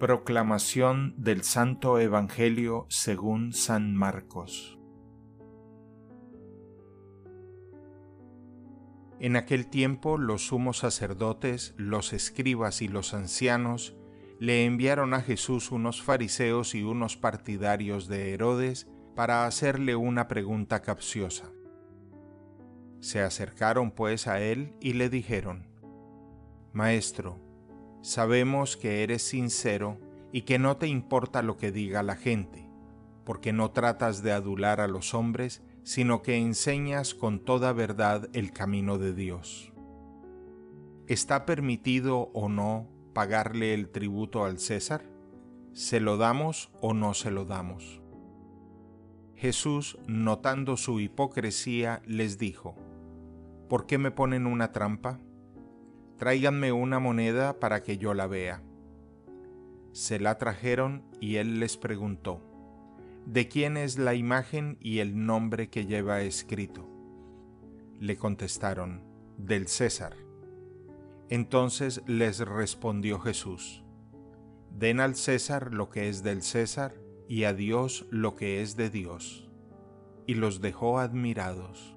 Proclamación del Santo Evangelio según San Marcos. En aquel tiempo los sumos sacerdotes, los escribas y los ancianos le enviaron a Jesús unos fariseos y unos partidarios de Herodes para hacerle una pregunta capciosa. Se acercaron pues a él y le dijeron, Maestro, sabemos que eres sincero y que no te importa lo que diga la gente, porque no tratas de adular a los hombres, sino que enseñas con toda verdad el camino de Dios. ¿Está permitido o no pagarle el tributo al César? ¿Se lo damos o no se lo damos? Jesús, notando su hipocresía, les dijo, ¿Por qué me ponen una trampa? Tráiganme una moneda para que yo la vea. Se la trajeron y él les preguntó, ¿de quién es la imagen y el nombre que lleva escrito? Le contestaron, del César. Entonces les respondió Jesús, Den al César lo que es del César y a Dios lo que es de Dios. Y los dejó admirados.